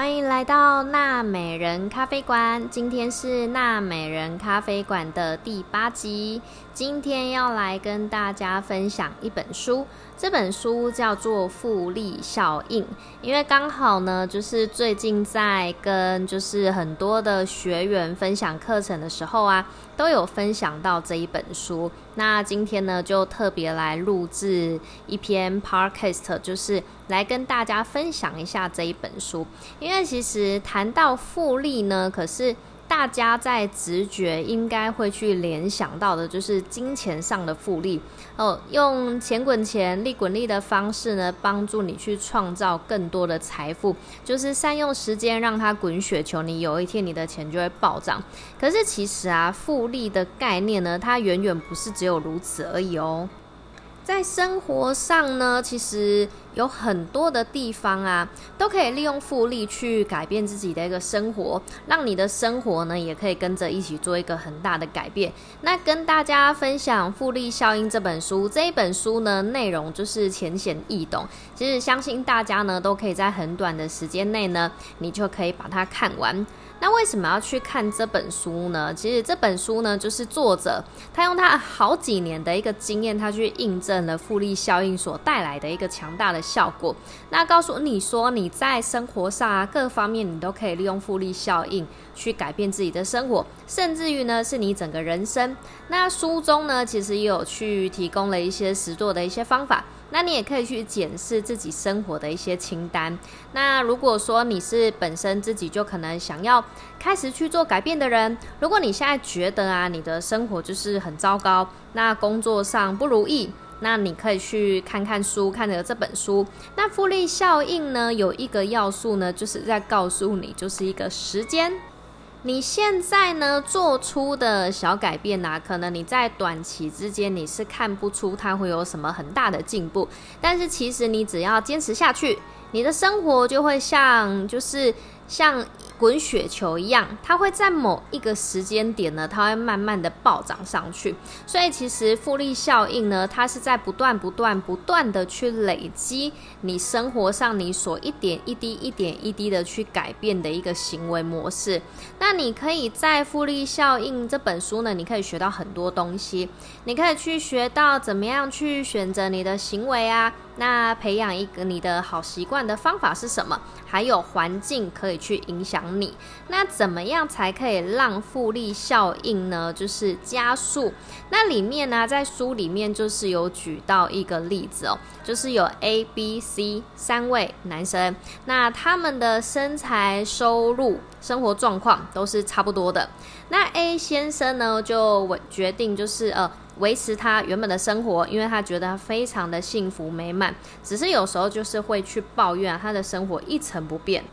欢迎来到娜美人咖啡馆。今天是娜美人咖啡馆的第八集。今天要来跟大家分享一本书，这本书叫做《复利效应》。因为刚好呢，就是最近在跟就是很多的学员分享课程的时候啊，都有分享到这一本书。那今天呢，就特别来录制一篇 podcast，就是来跟大家分享一下这一本书。因因为其实谈到复利呢，可是大家在直觉应该会去联想到的，就是金钱上的复利哦，用钱滚钱、利滚利的方式呢，帮助你去创造更多的财富，就是善用时间让它滚雪球，你有一天你的钱就会暴涨。可是其实啊，复利的概念呢，它远远不是只有如此而已哦。在生活上呢，其实有很多的地方啊，都可以利用复利去改变自己的一个生活，让你的生活呢也可以跟着一起做一个很大的改变。那跟大家分享《复利效应》这本书，这一本书呢内容就是浅显易懂，其实相信大家呢都可以在很短的时间内呢，你就可以把它看完。那为什么要去看这本书呢？其实这本书呢，就是作者他用他好几年的一个经验，他去印证了复利效应所带来的一个强大的效果。那告诉你说，你在生活上啊各方面，你都可以利用复利效应去改变自己的生活，甚至于呢，是你整个人生。那书中呢，其实也有去提供了一些实作的一些方法。那你也可以去检视自己生活的一些清单。那如果说你是本身自己就可能想要开始去做改变的人，如果你现在觉得啊，你的生活就是很糟糕，那工作上不如意，那你可以去看看书，看着这本书。那复利效应呢，有一个要素呢，就是在告诉你，就是一个时间。你现在呢做出的小改变呐，可能你在短期之间你是看不出它会有什么很大的进步，但是其实你只要坚持下去，你的生活就会像就是像。滚雪球一样，它会在某一个时间点呢，它会慢慢的暴涨上去。所以其实复利效应呢，它是在不断、不断、不断的去累积你生活上你所一点一滴、一点一滴的去改变的一个行为模式。那你可以在复利效应这本书呢，你可以学到很多东西。你可以去学到怎么样去选择你的行为啊，那培养一个你的好习惯的方法是什么？还有环境可以去影响。你那怎么样才可以让复利效应呢？就是加速。那里面呢，在书里面就是有举到一个例子哦，就是有 A、B、C 三位男生，那他们的身材、收入、生活状况都是差不多的。那 A 先生呢，就决定就是呃维持他原本的生活，因为他觉得非常的幸福美满，只是有时候就是会去抱怨他的生活一成不变。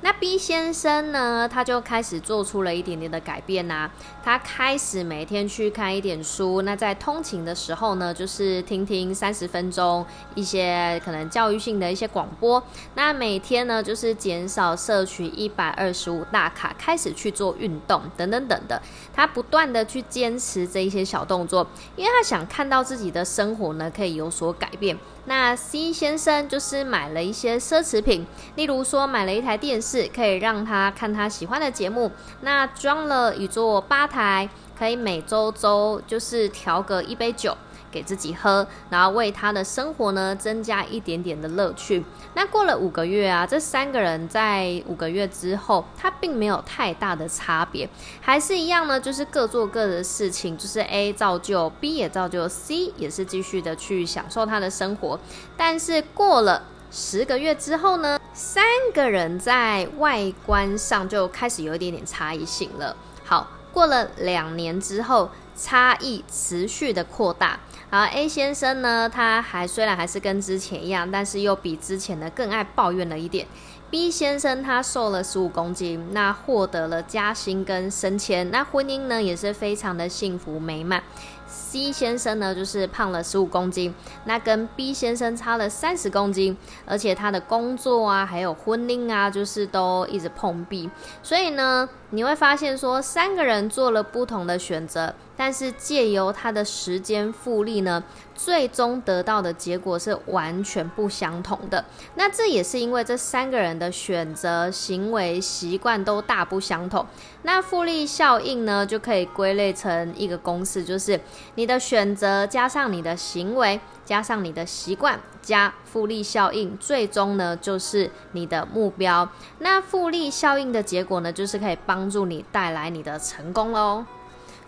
那 B 先生呢？他就开始做出了一点点的改变呐。他开始每天去看一点书。那在通勤的时候呢，就是听听三十分钟一些可能教育性的一些广播。那每天呢，就是减少摄取一百二十五大卡，开始去做运动等等等的。他不断的去坚持这一些小动作，因为他想看到自己的生活呢可以有所改变。那 C 先生就是买了一些奢侈品，例如说买了一台电视，可以让他看他喜欢的节目。那装了一座吧台，可以每周周就是调个一杯酒。给自己喝，然后为他的生活呢增加一点点的乐趣。那过了五个月啊，这三个人在五个月之后，他并没有太大的差别，还是一样呢，就是各做各的事情，就是 A 造就 B 也造就 C，也是继续的去享受他的生活。但是过了十个月之后呢，三个人在外观上就开始有一点点差异性了。好，过了两年之后，差异持续的扩大。好，A 先生呢，他还虽然还是跟之前一样，但是又比之前的更爱抱怨了一点。B 先生他瘦了十五公斤，那获得了加薪跟升迁，那婚姻呢也是非常的幸福美满。C 先生呢就是胖了十五公斤，那跟 B 先生差了三十公斤，而且他的工作啊还有婚姻啊就是都一直碰壁，所以呢你会发现说，三个人做了不同的选择，但是借由他的时间复利呢，最终得到的结果是完全不相同的。那这也是因为这三个人的选择、行为、习惯都大不相同。那复利效应呢，就可以归类成一个公式，就是你的选择加上你的行为加上你的习惯加复利效应，最终呢就是你的目标。那复利效应的结果呢，就是可以帮。助你带来你的成功喽。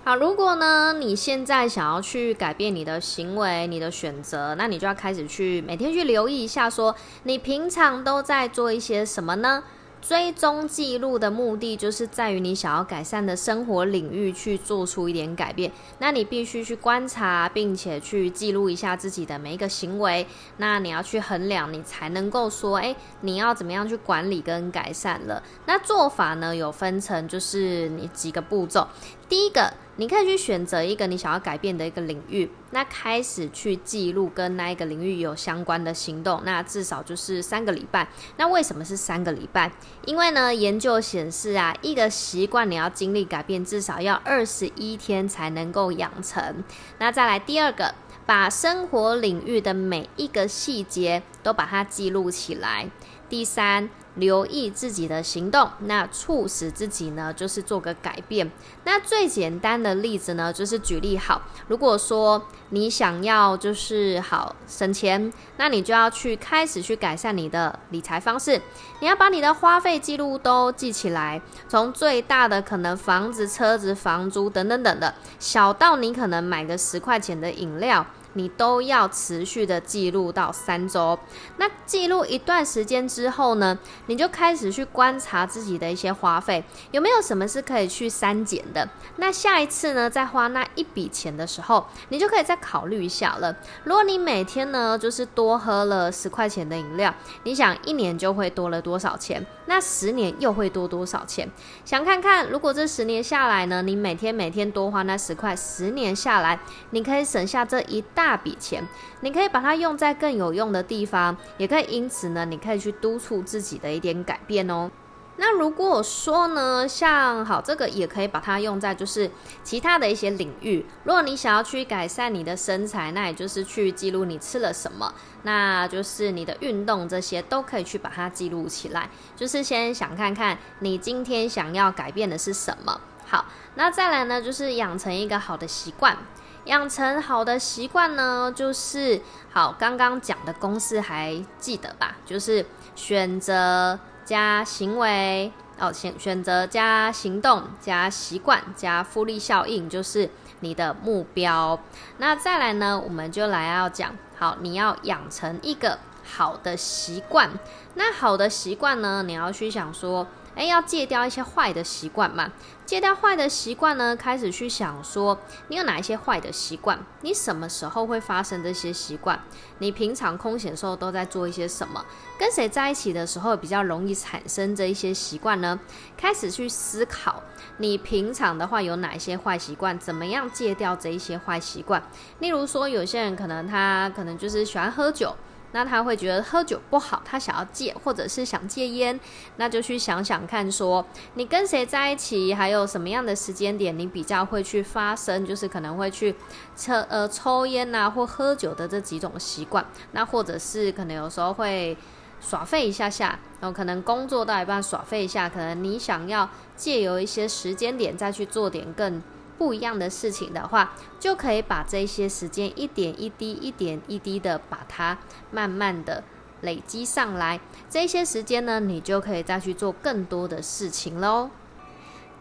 好，如果呢你现在想要去改变你的行为、你的选择，那你就要开始去每天去留意一下，说你平常都在做一些什么呢？追踪记录的目的，就是在于你想要改善的生活领域去做出一点改变。那你必须去观察，并且去记录一下自己的每一个行为。那你要去衡量，你才能够说，哎，你要怎么样去管理跟改善了。那做法呢，有分成，就是你几个步骤。第一个。你可以去选择一个你想要改变的一个领域，那开始去记录跟那一个领域有相关的行动，那至少就是三个礼拜。那为什么是三个礼拜？因为呢，研究显示啊，一个习惯你要经历改变，至少要二十一天才能够养成。那再来第二个，把生活领域的每一个细节都把它记录起来。第三。留意自己的行动，那促使自己呢，就是做个改变。那最简单的例子呢，就是举例好，如果说你想要就是好省钱，那你就要去开始去改善你的理财方式。你要把你的花费记录都记起来，从最大的可能房子、车子、房租等等等的，小到你可能买个十块钱的饮料。你都要持续的记录到三周，那记录一段时间之后呢，你就开始去观察自己的一些花费，有没有什么是可以去删减的？那下一次呢，在花那一笔钱的时候，你就可以再考虑一下了。如果你每天呢，就是多喝了十块钱的饮料，你想一年就会多了多少钱？那十年又会多多少钱？想看看，如果这十年下来呢，你每天每天多花那十块，十年下来，你可以省下这一大笔钱，你可以把它用在更有用的地方，也可以因此呢，你可以去督促自己的一点改变哦。那如果说呢，像好这个也可以把它用在就是其他的一些领域。如果你想要去改善你的身材，那也就是去记录你吃了什么，那就是你的运动这些都可以去把它记录起来。就是先想看看你今天想要改变的是什么。好，那再来呢，就是养成一个好的习惯。养成好的习惯呢，就是好刚刚讲的公式还记得吧？就是选择。加行为哦，选选择加行动加习惯加复利效应，就是你的目标。那再来呢，我们就来要讲，好，你要养成一个好的习惯。那好的习惯呢，你要去想说。哎，要戒掉一些坏的习惯嘛？戒掉坏的习惯呢，开始去想说，你有哪一些坏的习惯？你什么时候会发生这些习惯？你平常空闲时候都在做一些什么？跟谁在一起的时候比较容易产生这一些习惯呢？开始去思考，你平常的话有哪一些坏习惯？怎么样戒掉这一些坏习惯？例如说，有些人可能他可能就是喜欢喝酒。那他会觉得喝酒不好，他想要戒，或者是想戒烟，那就去想想看，说你跟谁在一起，还有什么样的时间点，你比较会去发生，就是可能会去抽呃抽烟呐，或喝酒的这几种习惯，那或者是可能有时候会耍废一下下，然后可能工作到一半耍废一下，可能你想要借由一些时间点再去做点更。不一样的事情的话，就可以把这些时间一点一滴、一点一滴的把它慢慢的累积上来。这些时间呢，你就可以再去做更多的事情喽。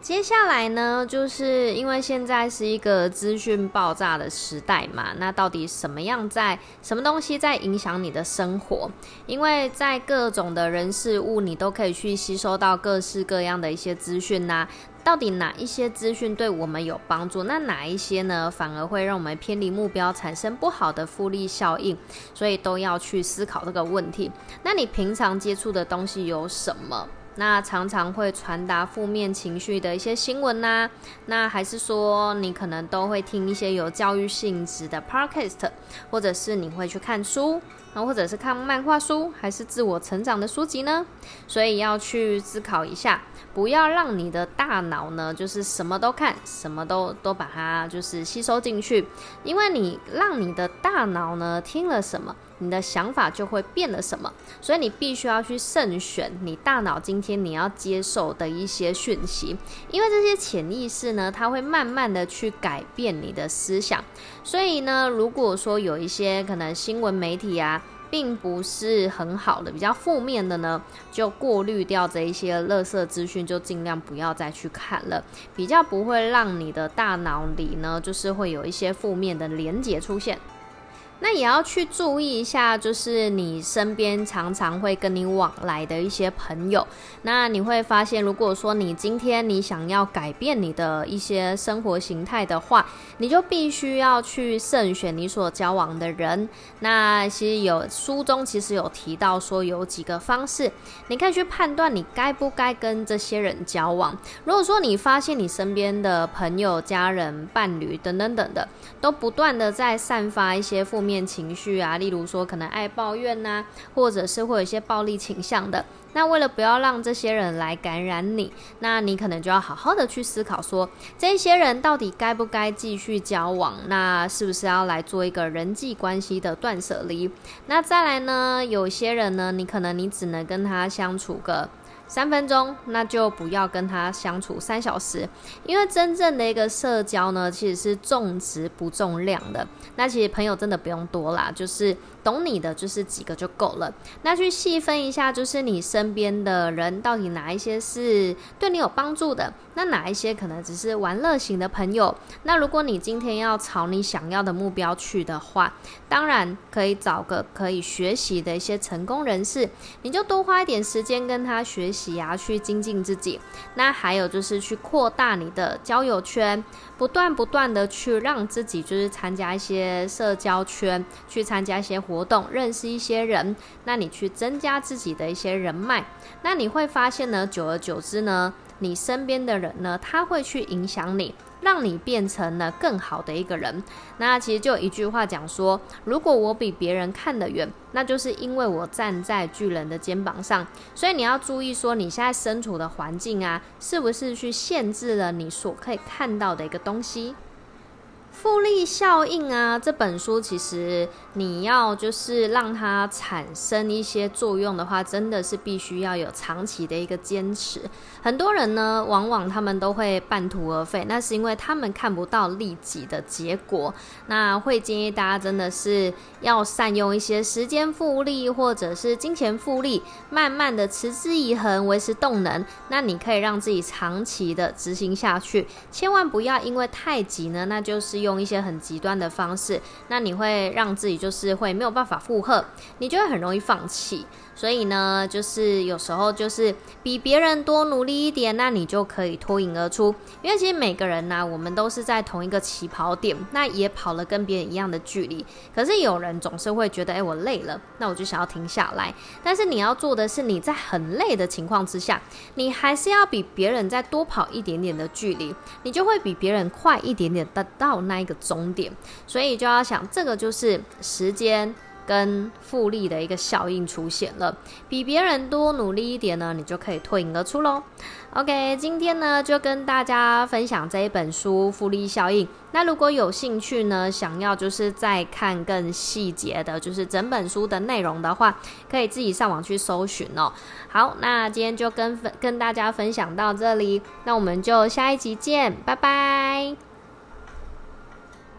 接下来呢，就是因为现在是一个资讯爆炸的时代嘛，那到底什么样在什么东西在影响你的生活？因为在各种的人事物，你都可以去吸收到各式各样的一些资讯呐。到底哪一些资讯对我们有帮助？那哪一些呢，反而会让我们偏离目标，产生不好的复利效应？所以都要去思考这个问题。那你平常接触的东西有什么？那常常会传达负面情绪的一些新闻呐，那还是说你可能都会听一些有教育性质的 podcast，或者是你会去看书，然后或者是看漫画书，还是自我成长的书籍呢？所以要去思考一下，不要让你的大脑呢，就是什么都看，什么都都把它就是吸收进去，因为你让你的大脑呢听了什么。你的想法就会变了什么，所以你必须要去慎选你大脑今天你要接受的一些讯息，因为这些潜意识呢，它会慢慢的去改变你的思想。所以呢，如果说有一些可能新闻媒体啊，并不是很好的，比较负面的呢，就过滤掉这一些垃圾资讯，就尽量不要再去看了，比较不会让你的大脑里呢，就是会有一些负面的连结出现。那也要去注意一下，就是你身边常常会跟你往来的一些朋友。那你会发现，如果说你今天你想要改变你的一些生活形态的话，你就必须要去慎选你所交往的人。那其实有书中其实有提到说有几个方式，你可以去判断你该不该跟这些人交往。如果说你发现你身边的朋友、家人、伴侣等等等的，都不断的在散发一些负面。面情绪啊，例如说可能爱抱怨呐，或者是会有一些暴力倾向的。那为了不要让这些人来感染你，那你可能就要好好的去思考，说这些人到底该不该继续交往？那是不是要来做一个人际关系的断舍离？那再来呢，有些人呢，你可能你只能跟他相处个。三分钟，那就不要跟他相处三小时，因为真正的一个社交呢，其实是重质不重量的。那其实朋友真的不用多啦，就是懂你的就是几个就够了。那去细分一下，就是你身边的人到底哪一些是对你有帮助的，那哪一些可能只是玩乐型的朋友。那如果你今天要朝你想要的目标去的话，当然可以找个可以学习的一些成功人士，你就多花一点时间跟他学习。洗牙去精进自己，那还有就是去扩大你的交友圈，不断不断的去让自己就是参加一些社交圈，去参加一些活动，认识一些人，那你去增加自己的一些人脉，那你会发现呢，久而久之呢，你身边的人呢，他会去影响你。让你变成了更好的一个人。那其实就有一句话讲说：如果我比别人看得远，那就是因为我站在巨人的肩膀上。所以你要注意说，你现在身处的环境啊，是不是去限制了你所可以看到的一个东西？复利效应啊，这本书其实你要就是让它产生一些作用的话，真的是必须要有长期的一个坚持。很多人呢，往往他们都会半途而废，那是因为他们看不到立即的结果。那会建议大家真的是要善用一些时间复利或者是金钱复利，慢慢的持之以恒，维持动能。那你可以让自己长期的执行下去，千万不要因为太急呢，那就是。用一些很极端的方式，那你会让自己就是会没有办法负荷，你就会很容易放弃。所以呢，就是有时候就是比别人多努力一点，那你就可以脱颖而出。因为其实每个人呢，我们都是在同一个起跑点，那也跑了跟别人一样的距离。可是有人总是会觉得，哎，我累了，那我就想要停下来。但是你要做的是，你在很累的情况之下，你还是要比别人再多跑一点点的距离，你就会比别人快一点点的到那一个终点。所以就要想，这个就是时间。跟复利的一个效应出现了，比别人多努力一点呢，你就可以脱颖而出喽。OK，今天呢就跟大家分享这一本书《复利效应》。那如果有兴趣呢，想要就是再看更细节的，就是整本书的内容的话，可以自己上网去搜寻哦。好，那今天就跟跟大家分享到这里，那我们就下一集见，拜拜。